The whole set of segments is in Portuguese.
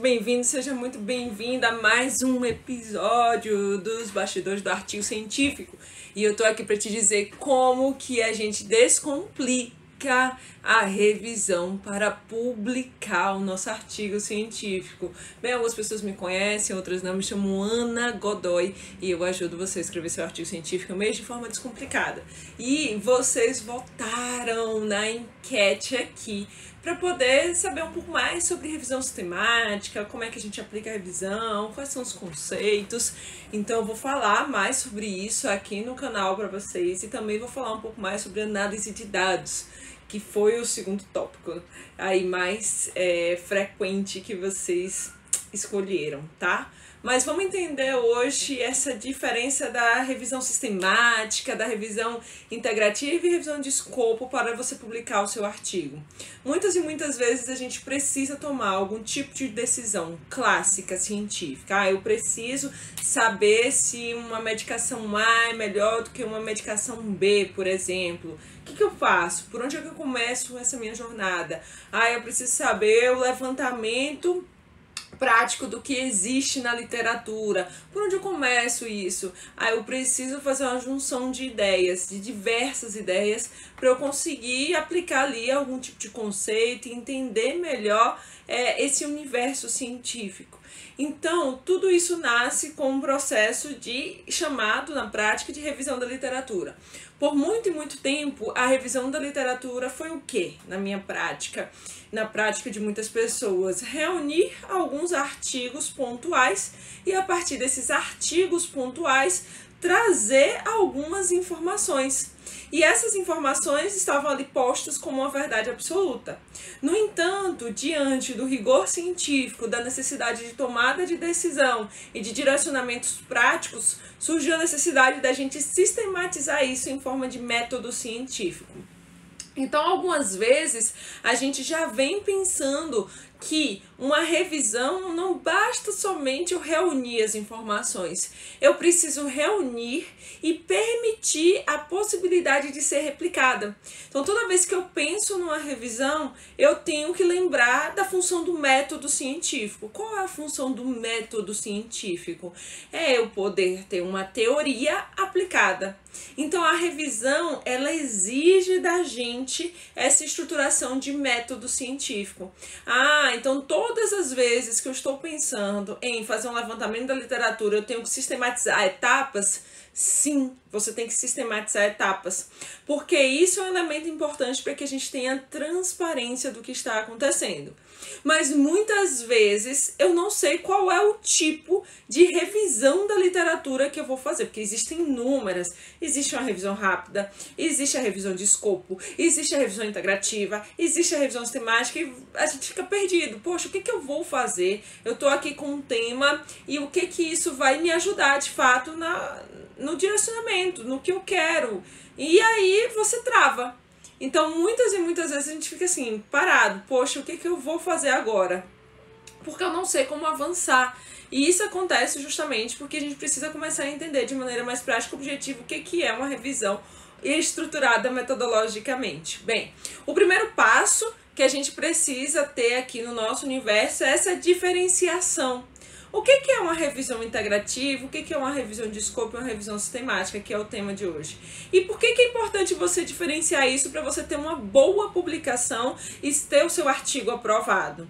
bem-vindo, seja muito bem-vinda a mais um episódio dos bastidores do artigo científico. E eu tô aqui para te dizer como que a gente descomplica a revisão para publicar o nosso artigo científico. Bem, algumas pessoas me conhecem, outras não. Me chamo Ana Godoy e eu ajudo você a escrever seu artigo científico mesmo de forma descomplicada. E vocês votaram na enquete aqui para poder saber um pouco mais sobre revisão sistemática, como é que a gente aplica a revisão, quais são os conceitos. Então eu vou falar mais sobre isso aqui no canal para vocês e também vou falar um pouco mais sobre análise de dados, que foi o segundo tópico aí mais é, frequente que vocês escolheram, tá? Mas vamos entender hoje essa diferença da revisão sistemática, da revisão integrativa e revisão de escopo para você publicar o seu artigo. Muitas e muitas vezes a gente precisa tomar algum tipo de decisão clássica científica. Ah, eu preciso saber se uma medicação A é melhor do que uma medicação B, por exemplo. O que, que eu faço? Por onde é que eu começo essa minha jornada? Ah, eu preciso saber o levantamento prático do que existe na literatura. Por onde eu começo isso? Ah, eu preciso fazer uma junção de ideias, de diversas ideias, para eu conseguir aplicar ali algum tipo de conceito e entender melhor é, esse universo científico. Então, tudo isso nasce com um processo de chamado na prática de revisão da literatura. Por muito e muito tempo, a revisão da literatura foi o que na minha prática? Na prática de muitas pessoas, reunir alguns artigos pontuais e a partir desses artigos pontuais trazer algumas informações e essas informações estavam ali postas como uma verdade absoluta. No entanto, diante do rigor científico, da necessidade de tomada de decisão e de direcionamentos práticos, surgiu a necessidade da gente sistematizar isso em forma de método científico. Então, algumas vezes a gente já vem pensando que uma revisão não basta somente eu reunir as informações. Eu preciso reunir e permitir a possibilidade de ser replicada. Então, toda vez que eu penso numa revisão, eu tenho que lembrar da função do método científico. Qual é a função do método científico? É eu poder ter uma teoria aplicada. Então, a revisão, ela exige da gente essa estruturação de método científico. Ah, então todas as vezes que eu estou pensando em fazer um levantamento da literatura, eu tenho que sistematizar etapas. Sim, você tem que sistematizar etapas, porque isso é um elemento importante para que a gente tenha transparência do que está acontecendo. Mas muitas vezes eu não sei qual é o tipo de revisão da literatura que eu vou fazer, porque existem inúmeras. Existe uma revisão rápida, existe a revisão de escopo, existe a revisão integrativa, existe a revisão sistemática e a gente fica perdido. Poxa, o que, que eu vou fazer? Eu estou aqui com um tema e o que que isso vai me ajudar de fato na, no direcionamento, no que eu quero. E aí você trava. Então, muitas e muitas vezes a gente fica assim, parado. Poxa, o que, que eu vou fazer agora? Porque eu não sei como avançar. E isso acontece justamente porque a gente precisa começar a entender de maneira mais prática objetiva o que, que é uma revisão estruturada metodologicamente. Bem, o primeiro passo que a gente precisa ter aqui no nosso universo é essa diferenciação o que, que é uma revisão integrativa? O que, que é uma revisão de escopo e uma revisão sistemática, que é o tema de hoje? E por que, que é importante você diferenciar isso para você ter uma boa publicação e ter o seu artigo aprovado?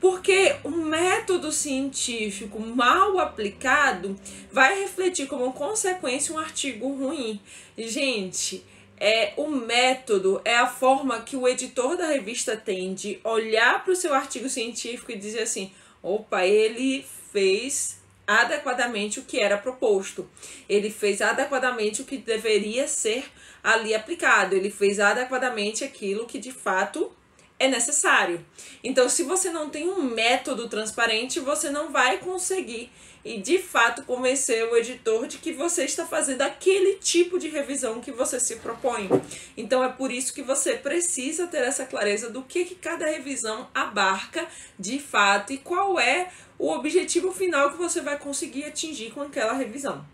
Porque o método científico mal aplicado vai refletir como consequência um artigo ruim. Gente, é o método, é a forma que o editor da revista tem de olhar para o seu artigo científico e dizer assim: opa, ele fez adequadamente o que era proposto. Ele fez adequadamente o que deveria ser ali aplicado. Ele fez adequadamente aquilo que de fato é necessário. Então, se você não tem um método transparente, você não vai conseguir e de fato convencer o editor de que você está fazendo aquele tipo de revisão que você se propõe. Então é por isso que você precisa ter essa clareza do que, que cada revisão abarca de fato e qual é o objetivo final que você vai conseguir atingir com aquela revisão.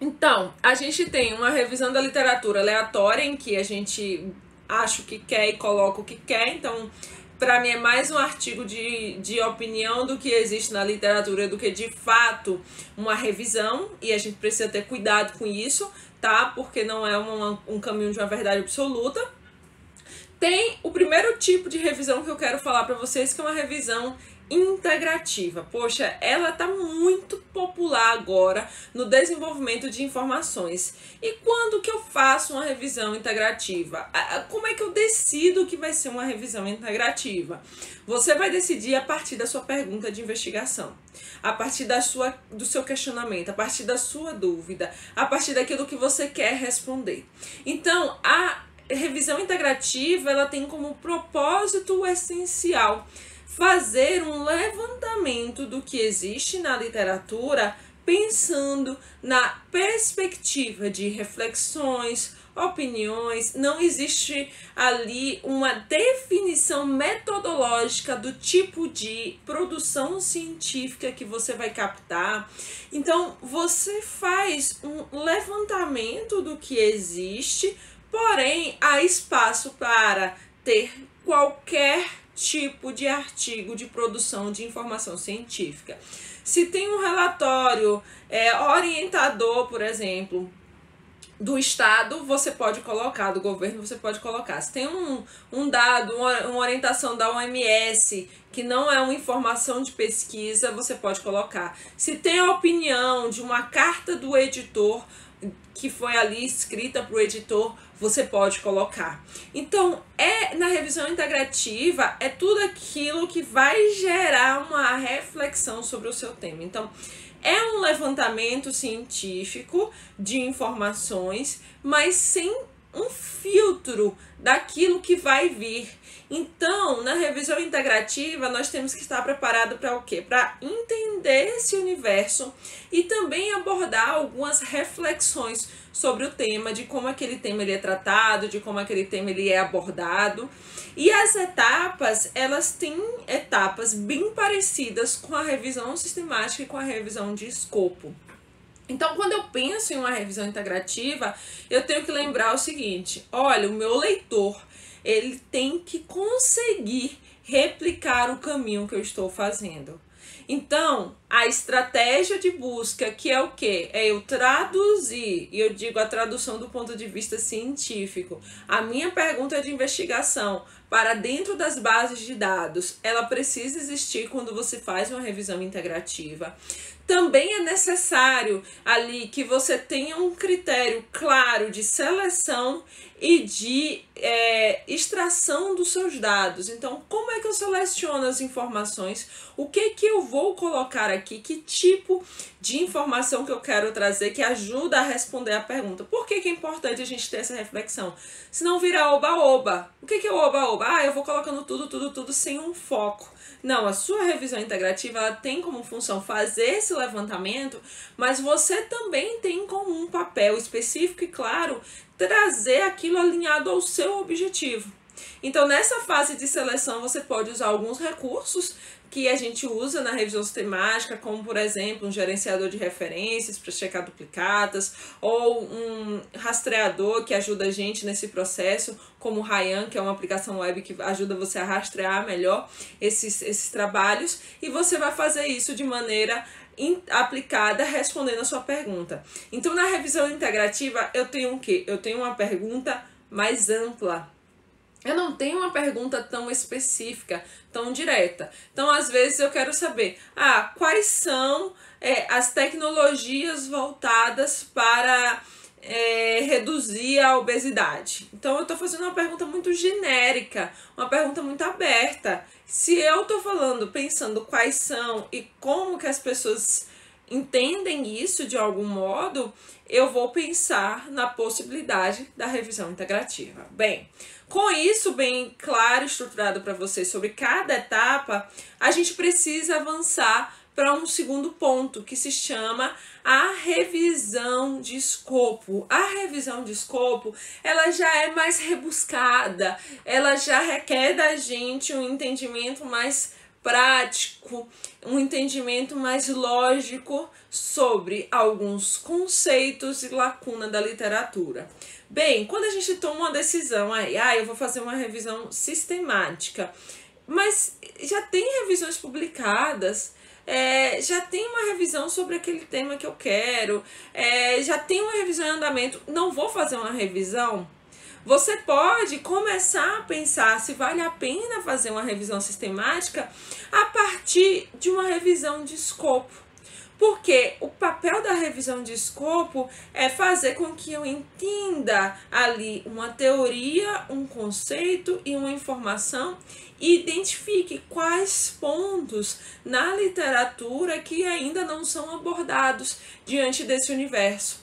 Então, a gente tem uma revisão da literatura aleatória em que a gente acha o que quer e coloca o que quer. Então, para mim é mais um artigo de, de opinião do que existe na literatura, do que de fato uma revisão, e a gente precisa ter cuidado com isso, tá? Porque não é uma, um caminho de uma verdade absoluta. Tem o primeiro tipo de revisão que eu quero falar para vocês, que é uma revisão integrativa. Poxa, ela tá muito popular agora no desenvolvimento de informações. E quando que eu faço uma revisão integrativa? Como é que eu decido que vai ser uma revisão integrativa? Você vai decidir a partir da sua pergunta de investigação, a partir da sua, do seu questionamento, a partir da sua dúvida, a partir daquilo que você quer responder. Então, a revisão integrativa, ela tem como propósito essencial fazer um levantamento do que existe na literatura, pensando na perspectiva de reflexões, opiniões, não existe ali uma definição metodológica do tipo de produção científica que você vai captar. Então, você faz um levantamento do que existe, porém há espaço para ter qualquer tipo de artigo de produção de informação científica. Se tem um relatório é, orientador, por exemplo, do Estado, você pode colocar, do governo, você pode colocar. Se tem um, um dado, uma, orientação da OMS, que não é uma informação de pesquisa, você pode colocar. Se tem a opinião de uma carta do editor, que foi ali escrita para o editor, você pode colocar. Então, é na revisão integrativa é tudo aquilo que vai gerar uma reflexão sobre o seu tema. Então, é um levantamento científico de informações, mas sem um filtro daquilo que vai vir. Então, na revisão integrativa, nós temos que estar preparado para o quê? Para entender esse universo e também abordar algumas reflexões sobre o tema, de como aquele tema ele é tratado, de como aquele tema ele é abordado. E as etapas, elas têm etapas bem parecidas com a revisão sistemática e com a revisão de escopo. Então, quando eu penso em uma revisão integrativa, eu tenho que lembrar o seguinte: olha, o meu leitor, ele tem que conseguir replicar o caminho que eu estou fazendo. Então, a estratégia de busca, que é o que? É eu traduzir, e eu digo a tradução do ponto de vista científico, a minha pergunta de investigação para dentro das bases de dados, ela precisa existir quando você faz uma revisão integrativa. Também é necessário ali que você tenha um critério claro de seleção e de é, extração dos seus dados. Então, como é que eu seleciono as informações? O que que eu vou colocar aqui? Que tipo de informação que eu quero trazer que ajuda a responder a pergunta? Por que, que é importante a gente ter essa reflexão? Se não vira oba-oba. O que, que é oba-oba? Ah, eu vou colocando tudo, tudo, tudo sem um foco. Não, a sua revisão integrativa ela tem como função fazer esse levantamento, mas você também tem como um papel específico e claro trazer aquilo alinhado ao seu objetivo. Então, nessa fase de seleção, você pode usar alguns recursos que a gente usa na revisão sistemática, como por exemplo um gerenciador de referências para checar duplicatas, ou um rastreador que ajuda a gente nesse processo, como o Ryan, que é uma aplicação web que ajuda você a rastrear melhor esses, esses trabalhos, e você vai fazer isso de maneira aplicada respondendo a sua pergunta. Então, na revisão integrativa, eu tenho o quê? Eu tenho uma pergunta mais ampla eu não tenho uma pergunta tão específica, tão direta. Então, às vezes, eu quero saber: ah, quais são é, as tecnologias voltadas para é, reduzir a obesidade? Então, eu estou fazendo uma pergunta muito genérica, uma pergunta muito aberta. Se eu estou falando, pensando quais são e como que as pessoas entendem isso de algum modo, eu vou pensar na possibilidade da revisão integrativa. Bem, com isso bem claro, estruturado para você sobre cada etapa, a gente precisa avançar para um segundo ponto que se chama a revisão de escopo. A revisão de escopo, ela já é mais rebuscada, ela já requer da gente um entendimento mais prático, um entendimento mais lógico sobre alguns conceitos e lacuna da literatura. Bem, quando a gente toma uma decisão aí, ah, eu vou fazer uma revisão sistemática, mas já tem revisões publicadas. É, já tem uma revisão sobre aquele tema que eu quero, é, já tem uma revisão em andamento, não vou fazer uma revisão. Você pode começar a pensar se vale a pena fazer uma revisão sistemática a partir de uma revisão de escopo. Porque o papel da revisão de escopo é fazer com que eu entenda ali uma teoria, um conceito e uma informação e identifique quais pontos na literatura que ainda não são abordados diante desse universo.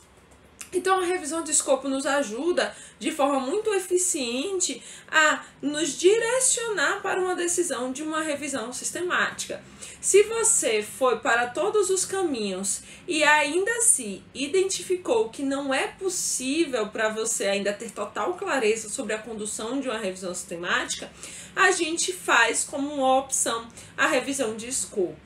Então, a revisão de escopo nos ajuda de forma muito eficiente a nos direcionar para uma decisão de uma revisão sistemática. Se você foi para todos os caminhos e ainda assim identificou que não é possível para você ainda ter total clareza sobre a condução de uma revisão sistemática, a gente faz como uma opção a revisão de escopo.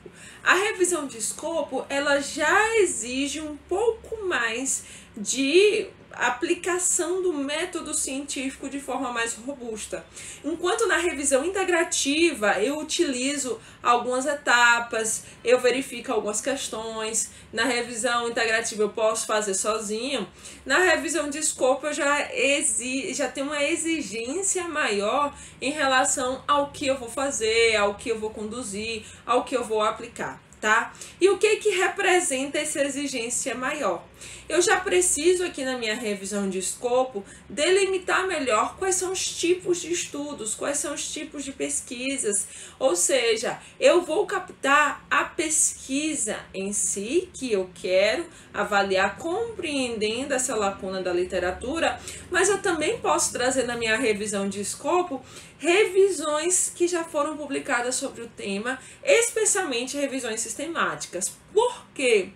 A revisão de escopo, ela já exige um pouco mais de aplicação do método científico de forma mais robusta. Enquanto na revisão integrativa eu utilizo algumas etapas, eu verifico algumas questões, na revisão integrativa eu posso fazer sozinho, na revisão de escopo eu já, exi já tenho uma exigência maior em relação ao que eu vou fazer, ao que eu vou conduzir, ao que eu vou aplicar tá? E o que que representa essa exigência maior? Eu já preciso aqui na minha revisão de escopo delimitar melhor quais são os tipos de estudos, quais são os tipos de pesquisas, ou seja, eu vou captar a pesquisa em si que eu quero avaliar compreendendo essa lacuna da literatura, mas eu também posso trazer na minha revisão de escopo revisões que já foram publicadas sobre o tema, especialmente revisões sistemáticas. Por quê?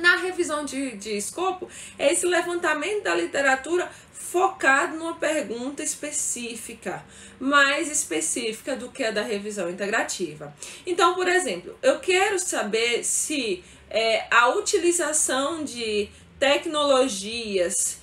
Na revisão de, de escopo, é esse levantamento da literatura focado numa pergunta específica, mais específica do que a da revisão integrativa. Então, por exemplo, eu quero saber se é, a utilização de tecnologias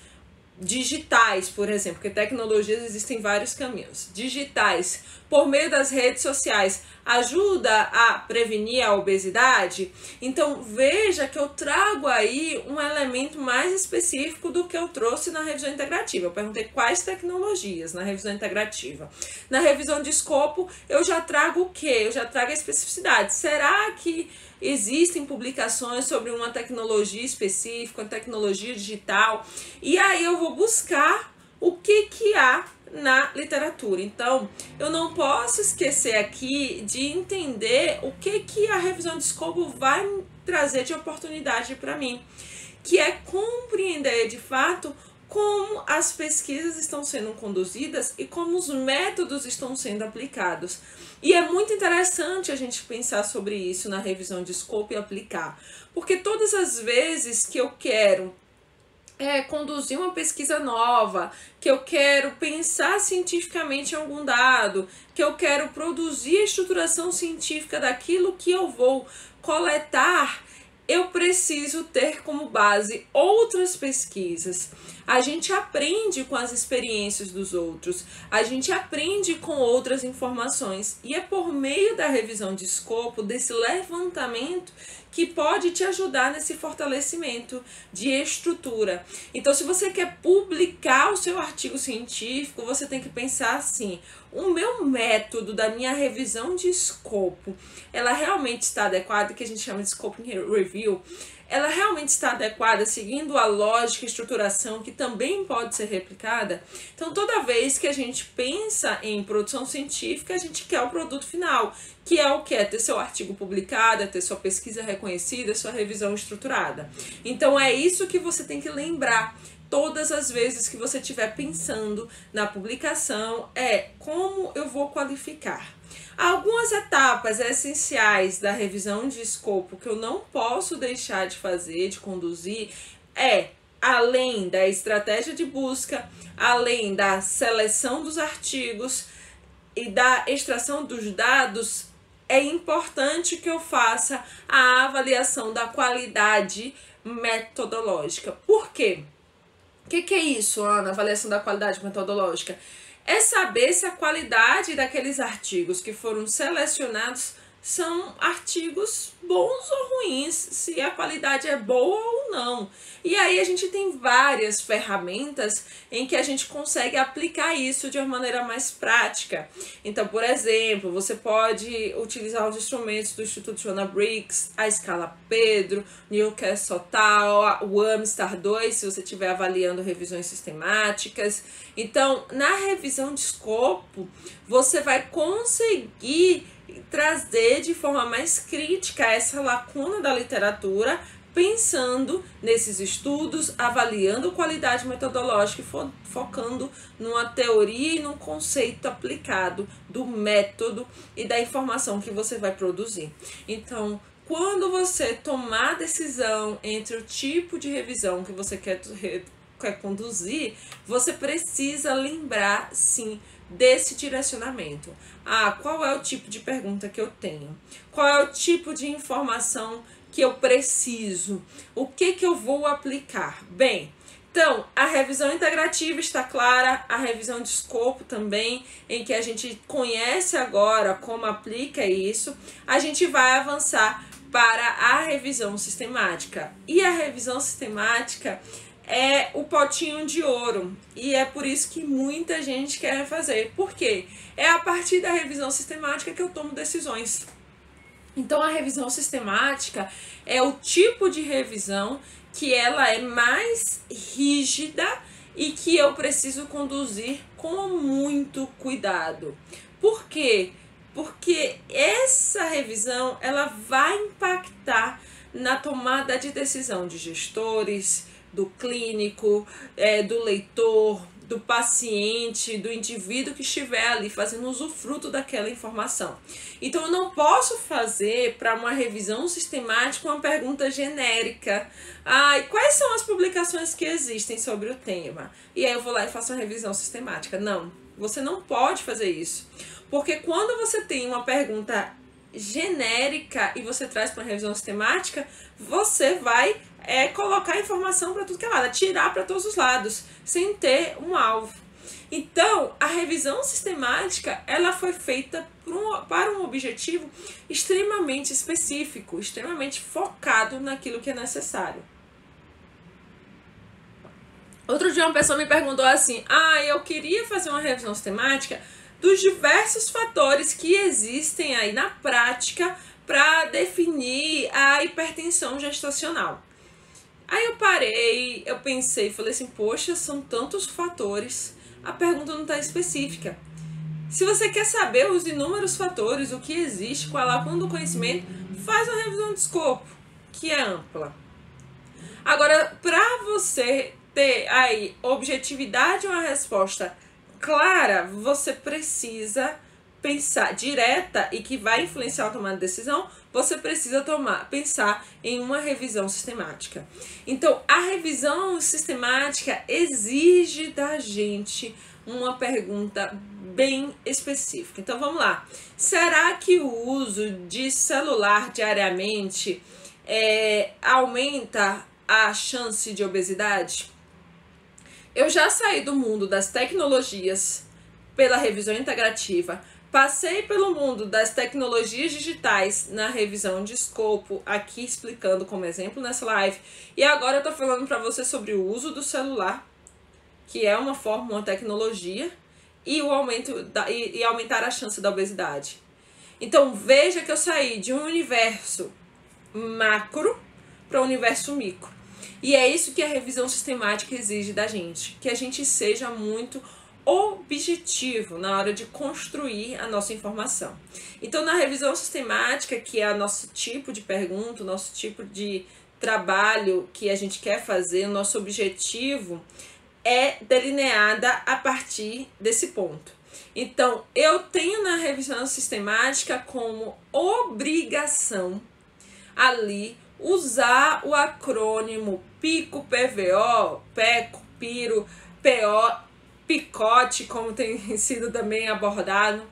digitais, por exemplo, porque tecnologias existem vários caminhos. Digitais, por meio das redes sociais, ajuda a prevenir a obesidade? Então veja que eu trago aí um elemento mais específico do que eu trouxe na revisão integrativa. Eu perguntei quais tecnologias na revisão integrativa. Na revisão de escopo, eu já trago o que? Eu já trago a especificidade. Será que existem publicações sobre uma tecnologia específica, uma tecnologia digital? E aí eu vou buscar o que que há na literatura. Então, eu não posso esquecer aqui de entender o que que a revisão de escopo vai trazer de oportunidade para mim, que é compreender de fato como as pesquisas estão sendo conduzidas e como os métodos estão sendo aplicados. E é muito interessante a gente pensar sobre isso na revisão de escopo e aplicar, porque todas as vezes que eu quero é, conduzir uma pesquisa nova, que eu quero pensar cientificamente em algum dado, que eu quero produzir a estruturação científica daquilo que eu vou coletar, eu preciso ter como base outras pesquisas. A gente aprende com as experiências dos outros, a gente aprende com outras informações, e é por meio da revisão de escopo, desse levantamento, que pode te ajudar nesse fortalecimento de estrutura. Então, se você quer publicar o seu artigo científico, você tem que pensar assim: o meu método da minha revisão de escopo, ela realmente está adequada, que a gente chama de scoping review, ela realmente está adequada, seguindo a lógica e estruturação que também pode ser replicada? Então, toda vez que a gente pensa em produção científica, a gente quer o produto final, que é o que? É ter seu artigo publicado, é ter sua pesquisa reconhecida, sua revisão estruturada. Então, é isso que você tem que lembrar todas as vezes que você estiver pensando na publicação é como eu vou qualificar. Algumas etapas essenciais da revisão de escopo que eu não posso deixar de fazer, de conduzir, é além da estratégia de busca, além da seleção dos artigos e da extração dos dados, é importante que eu faça a avaliação da qualidade metodológica. Por quê? O que, que é isso, Ana? Avaliação da qualidade metodológica? é saber se a qualidade daqueles artigos que foram selecionados são artigos bons ou ruins, se a qualidade é boa ou não. E aí a gente tem várias ferramentas em que a gente consegue aplicar isso de uma maneira mais prática. Então, por exemplo, você pode utilizar os instrumentos do Instituto Joana Briggs, a escala Pedro, Newcastle Total, o Amstar 2, se você estiver avaliando revisões sistemáticas. Então, na revisão de escopo, você vai conseguir trazer de forma mais crítica essa lacuna da literatura, pensando nesses estudos, avaliando qualidade metodológica e fo focando numa teoria e num conceito aplicado do método e da informação que você vai produzir. Então, quando você tomar a decisão entre o tipo de revisão que você quer, quer conduzir, você precisa lembrar sim desse direcionamento. Ah, qual é o tipo de pergunta que eu tenho? Qual é o tipo de informação que eu preciso? O que que eu vou aplicar? Bem, então, a revisão integrativa está clara, a revisão de escopo também, em que a gente conhece agora como aplica isso, a gente vai avançar para a revisão sistemática. E a revisão sistemática é o potinho de ouro. E é por isso que muita gente quer fazer. Por quê? É a partir da revisão sistemática que eu tomo decisões. Então a revisão sistemática é o tipo de revisão que ela é mais rígida e que eu preciso conduzir com muito cuidado. Por quê? Porque essa revisão ela vai impactar na tomada de decisão de gestores, do clínico, é, do leitor, do paciente, do indivíduo que estiver ali fazendo usufruto daquela informação. Então eu não posso fazer para uma revisão sistemática uma pergunta genérica. Ah, quais são as publicações que existem sobre o tema? E aí eu vou lá e faço uma revisão sistemática. Não, você não pode fazer isso. Porque quando você tem uma pergunta genérica e você traz para uma revisão sistemática, você vai é colocar informação para tudo que é lado, tirar para todos os lados, sem ter um alvo. Então, a revisão sistemática ela foi feita um, para um objetivo extremamente específico, extremamente focado naquilo que é necessário. Outro dia uma pessoa me perguntou assim: "Ah, eu queria fazer uma revisão sistemática dos diversos fatores que existem aí na prática para definir a hipertensão gestacional. Aí eu parei, eu pensei, falei assim, poxa, são tantos fatores, a pergunta não está específica. Se você quer saber os inúmeros fatores, o que existe, qual é a lacuna do conhecimento, faz uma revisão de escopo, que é ampla. Agora, para você ter aí objetividade uma resposta clara, você precisa pensar direta e que vai influenciar a tomada de decisão, você precisa tomar, pensar em uma revisão sistemática. Então, a revisão sistemática exige da gente uma pergunta bem específica. Então, vamos lá. Será que o uso de celular diariamente é, aumenta a chance de obesidade? Eu já saí do mundo das tecnologias pela revisão integrativa Passei pelo mundo das tecnologias digitais na revisão de escopo, aqui explicando como exemplo nessa live. E agora eu tô falando para você sobre o uso do celular, que é uma forma, uma tecnologia, e o aumento da, e, e aumentar a chance da obesidade. Então veja que eu saí de um universo macro para um universo micro. E é isso que a revisão sistemática exige da gente, que a gente seja muito objetivo na hora de construir a nossa informação. Então, na revisão sistemática, que é o nosso tipo de pergunta, o nosso tipo de trabalho que a gente quer fazer, o nosso objetivo é delineada a partir desse ponto. Então, eu tenho na revisão sistemática como obrigação ali usar o acrônimo PICO, PVO, PECO, PIRO, PO picote, como tem sido também abordado.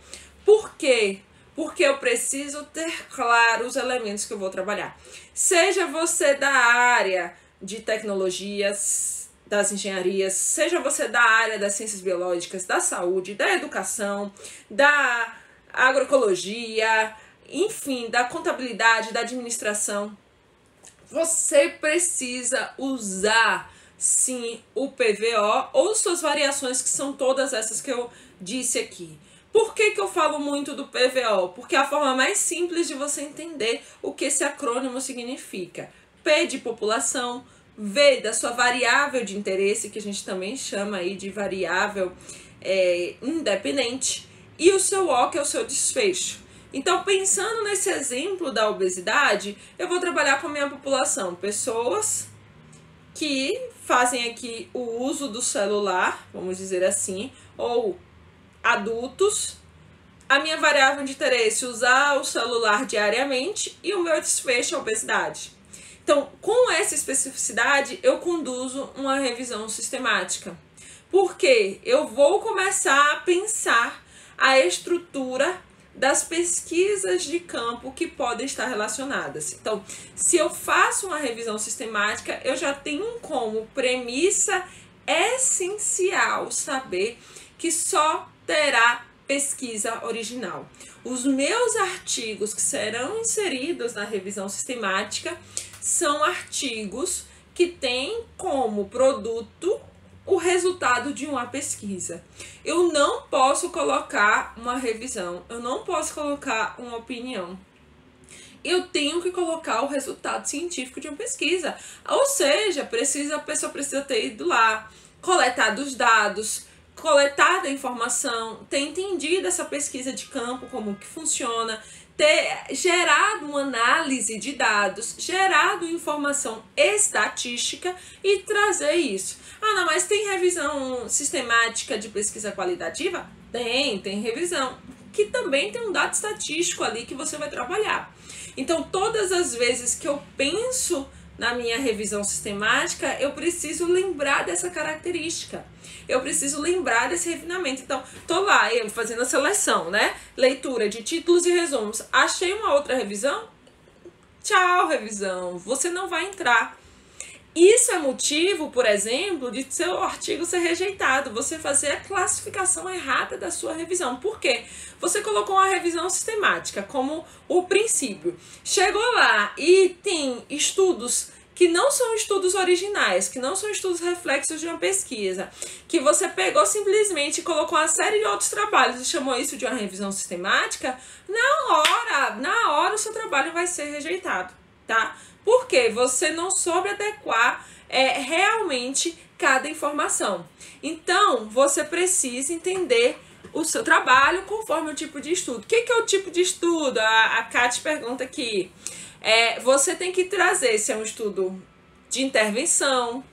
Por quê? Porque eu preciso ter claro os elementos que eu vou trabalhar. Seja você da área de tecnologias, das engenharias, seja você da área das ciências biológicas, da saúde, da educação, da agroecologia, enfim, da contabilidade, da administração, você precisa usar sim o PVO ou suas variações, que são todas essas que eu disse aqui. Por que, que eu falo muito do PVO? Porque é a forma mais simples de você entender o que esse acrônimo significa. P de população, V da sua variável de interesse, que a gente também chama aí de variável é, independente, e o seu O, que é o seu desfecho. Então, pensando nesse exemplo da obesidade, eu vou trabalhar com a minha população, pessoas que fazem aqui o uso do celular, vamos dizer assim, ou adultos. A minha variável de interesse, usar o celular diariamente e o meu desfecho, a obesidade. Então, com essa especificidade, eu conduzo uma revisão sistemática. Porque eu vou começar a pensar a estrutura das pesquisas de campo que podem estar relacionadas. Então, se eu faço uma revisão sistemática, eu já tenho como premissa essencial saber que só terá pesquisa original. Os meus artigos que serão inseridos na revisão sistemática são artigos que têm como produto o resultado de uma pesquisa. Eu não posso colocar uma revisão, eu não posso colocar uma opinião. Eu tenho que colocar o resultado científico de uma pesquisa. Ou seja, precisa, a pessoa precisa ter ido lá, coletado os dados, coletado a informação, ter entendido essa pesquisa de campo, como que funciona, ter gerado uma análise de dados, gerado informação estatística e trazer isso. Ah, mas tem revisão sistemática de pesquisa qualitativa? Tem, tem revisão. Que também tem um dado estatístico ali que você vai trabalhar. Então, todas as vezes que eu penso na minha revisão sistemática, eu preciso lembrar dessa característica. Eu preciso lembrar desse refinamento. Então, tô lá, eu fazendo a seleção, né? Leitura de títulos e resumos. Achei uma outra revisão? Tchau, revisão. Você não vai entrar. Isso é motivo, por exemplo, de seu artigo ser rejeitado, você fazer a classificação errada da sua revisão. Por quê? Você colocou uma revisão sistemática como o princípio. Chegou lá e tem estudos que não são estudos originais, que não são estudos reflexos de uma pesquisa, que você pegou simplesmente e colocou uma série de outros trabalhos e chamou isso de uma revisão sistemática, na hora, na hora o seu trabalho vai ser rejeitado, tá? Porque você não soube adequar é, realmente cada informação. Então, você precisa entender o seu trabalho conforme o tipo de estudo. O que, que é o tipo de estudo? A, a Kat pergunta aqui. É, você tem que trazer se é um estudo de intervenção,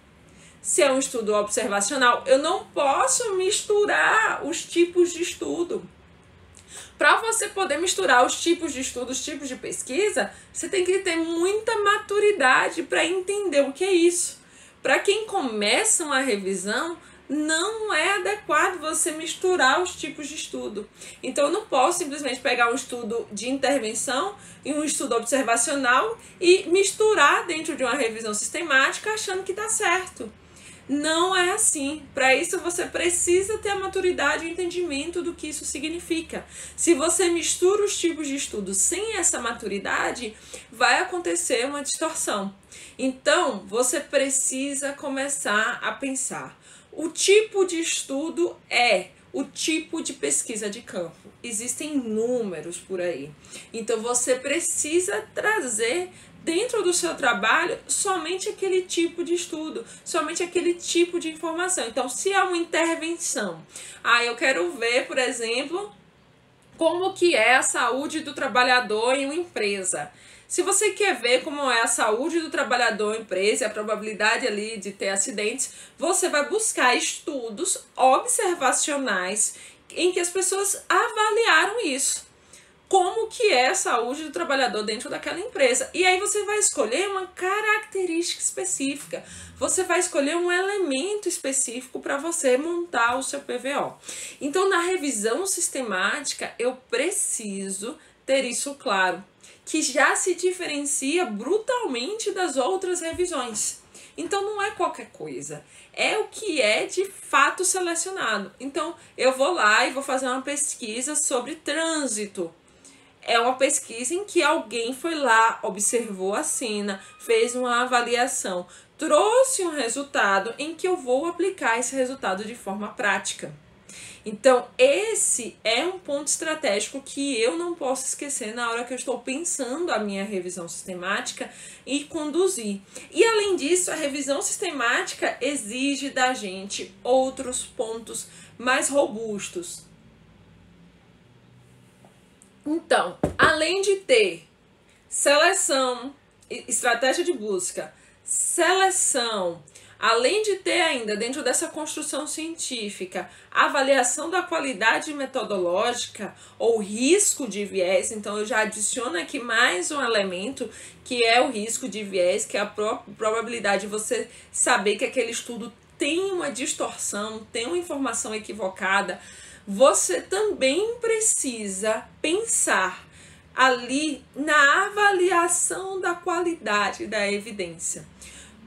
se é um estudo observacional. Eu não posso misturar os tipos de estudo. Para você poder misturar os tipos de estudo, os tipos de pesquisa, você tem que ter muita maturidade para entender o que é isso. Para quem começa uma revisão, não é adequado você misturar os tipos de estudo. Então, eu não posso simplesmente pegar um estudo de intervenção e um estudo observacional e misturar dentro de uma revisão sistemática achando que está certo. Não é assim. Para isso você precisa ter a maturidade e entendimento do que isso significa. Se você mistura os tipos de estudo sem essa maturidade, vai acontecer uma distorção. Então, você precisa começar a pensar. O tipo de estudo é o tipo de pesquisa de campo. Existem números por aí. Então você precisa trazer dentro do seu trabalho somente aquele tipo de estudo, somente aquele tipo de informação. Então, se é uma intervenção, ah, eu quero ver, por exemplo, como que é a saúde do trabalhador em uma empresa. Se você quer ver como é a saúde do trabalhador em empresa a probabilidade ali de ter acidentes, você vai buscar estudos observacionais em que as pessoas avaliaram isso como que é a saúde do trabalhador dentro daquela empresa. E aí você vai escolher uma característica específica. Você vai escolher um elemento específico para você montar o seu PVO. Então, na revisão sistemática, eu preciso ter isso claro, que já se diferencia brutalmente das outras revisões. Então não é qualquer coisa, é o que é de fato selecionado. Então eu vou lá e vou fazer uma pesquisa sobre trânsito. É uma pesquisa em que alguém foi lá, observou a cena, fez uma avaliação, trouxe um resultado em que eu vou aplicar esse resultado de forma prática. Então, esse é um ponto estratégico que eu não posso esquecer na hora que eu estou pensando a minha revisão sistemática e conduzir. E além disso, a revisão sistemática exige da gente outros pontos mais robustos. Então, além de ter seleção, estratégia de busca, seleção, Além de ter ainda, dentro dessa construção científica, avaliação da qualidade metodológica ou risco de viés, então eu já adiciono aqui mais um elemento que é o risco de viés, que é a probabilidade de você saber que aquele estudo tem uma distorção, tem uma informação equivocada. Você também precisa pensar ali na avaliação da qualidade da evidência.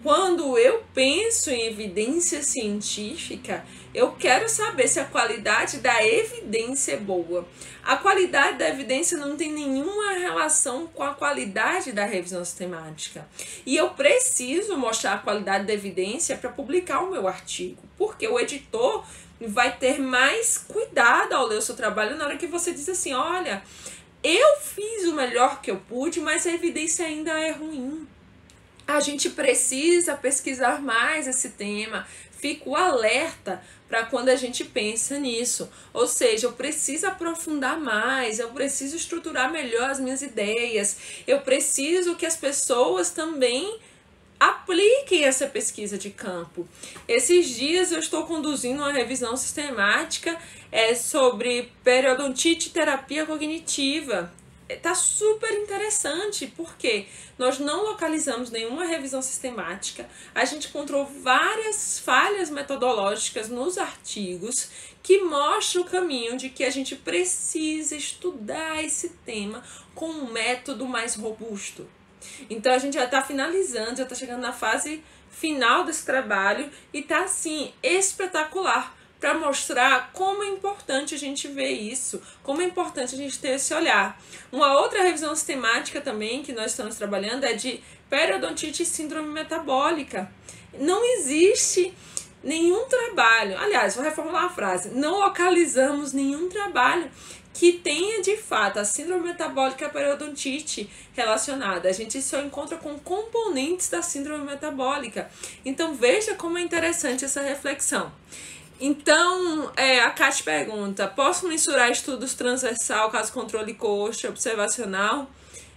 Quando eu penso em evidência científica, eu quero saber se a qualidade da evidência é boa. A qualidade da evidência não tem nenhuma relação com a qualidade da revisão sistemática. E eu preciso mostrar a qualidade da evidência para publicar o meu artigo, porque o editor vai ter mais cuidado ao ler o seu trabalho na hora que você diz assim: olha, eu fiz o melhor que eu pude, mas a evidência ainda é ruim a gente precisa pesquisar mais esse tema. Fico alerta para quando a gente pensa nisso. Ou seja, eu preciso aprofundar mais, eu preciso estruturar melhor as minhas ideias, eu preciso que as pessoas também apliquem essa pesquisa de campo. Esses dias eu estou conduzindo uma revisão sistemática é, sobre periodontite e terapia cognitiva tá super interessante, porque nós não localizamos nenhuma revisão sistemática, a gente encontrou várias falhas metodológicas nos artigos que mostram o caminho de que a gente precisa estudar esse tema com um método mais robusto. Então a gente já está finalizando, já está chegando na fase final desse trabalho e tá assim espetacular para mostrar como é importante a gente ver isso, como é importante a gente ter esse olhar. Uma outra revisão sistemática também que nós estamos trabalhando é de periodontite e síndrome metabólica. Não existe nenhum trabalho, aliás, vou reformular a frase, não localizamos nenhum trabalho que tenha de fato a síndrome metabólica periodontite relacionada. A gente só encontra com componentes da síndrome metabólica. Então veja como é interessante essa reflexão. Então, é, a Kat pergunta: posso mensurar estudos transversal, caso controle coxa observacional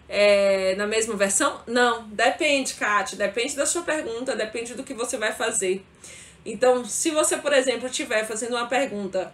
é, na mesma versão? Não, depende, Kat, depende da sua pergunta, depende do que você vai fazer. Então, se você, por exemplo, estiver fazendo uma pergunta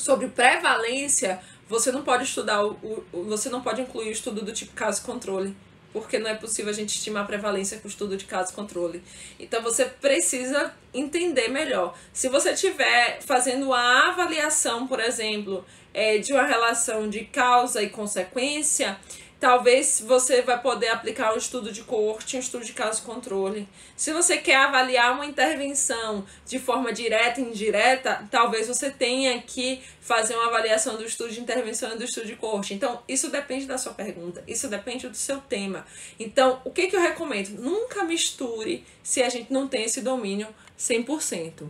sobre prevalência, você não pode estudar o, o você não pode incluir o estudo do tipo caso controle porque não é possível a gente estimar a prevalência com o estudo de caso controle. Então você precisa entender melhor. Se você estiver fazendo a avaliação, por exemplo, é, de uma relação de causa e consequência, talvez você vai poder aplicar um estudo de coorte, um estudo de caso controle. Se você quer avaliar uma intervenção de forma direta e indireta, talvez você tenha que fazer uma avaliação do estudo de intervenção e do estudo de coorte. Então, isso depende da sua pergunta, isso depende do seu tema. Então, o que, que eu recomendo? Nunca misture se a gente não tem esse domínio 100%.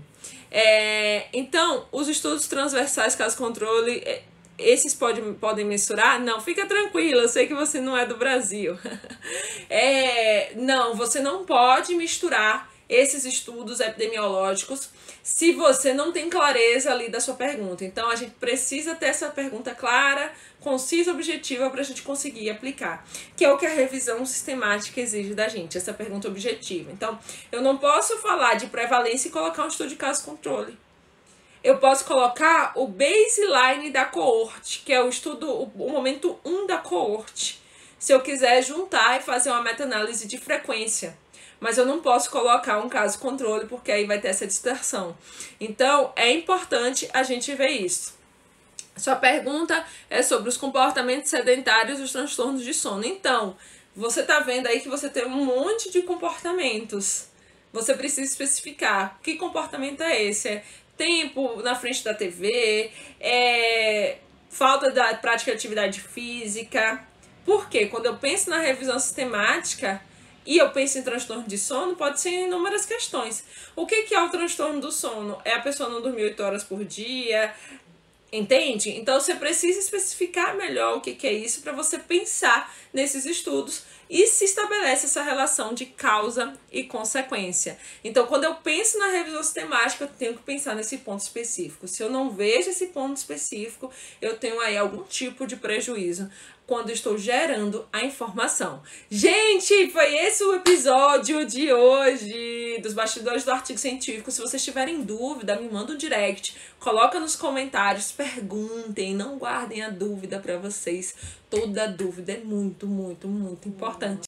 É, então, os estudos transversais caso controle é, esses pode, podem mensurar? Não, fica tranquila, eu sei que você não é do Brasil. é, não, você não pode misturar esses estudos epidemiológicos se você não tem clareza ali da sua pergunta. Então a gente precisa ter essa pergunta clara, concisa, objetiva para a gente conseguir aplicar, que é o que a revisão sistemática exige da gente, essa pergunta objetiva. Então eu não posso falar de prevalência e colocar um estudo de caso controle eu posso colocar o baseline da coorte, que é o estudo, o momento 1 um da coorte. Se eu quiser juntar e fazer uma meta-análise de frequência. Mas eu não posso colocar um caso controle, porque aí vai ter essa distorção. Então, é importante a gente ver isso. Sua pergunta é sobre os comportamentos sedentários e os transtornos de sono. Então, você tá vendo aí que você tem um monte de comportamentos Você precisa especificar que comportamento é esse. É tempo na frente da TV, é falta da prática de atividade física. Porque quando eu penso na revisão sistemática e eu penso em transtorno de sono, pode ser inúmeras questões. O que, que é o transtorno do sono? É a pessoa não dormir 8 horas por dia? Entende? Então você precisa especificar melhor o que, que é isso para você pensar nesses estudos e se estabelece essa relação de causa e consequência. Então, quando eu penso na revisão sistemática, eu tenho que pensar nesse ponto específico. Se eu não vejo esse ponto específico, eu tenho aí algum tipo de prejuízo quando estou gerando a informação. Gente, foi esse o episódio de hoje dos bastidores do artigo científico. Se vocês tiverem dúvida, me manda um direct, coloca nos comentários, perguntem, não guardem a dúvida para vocês. Toda dúvida é muito, muito, muito importante.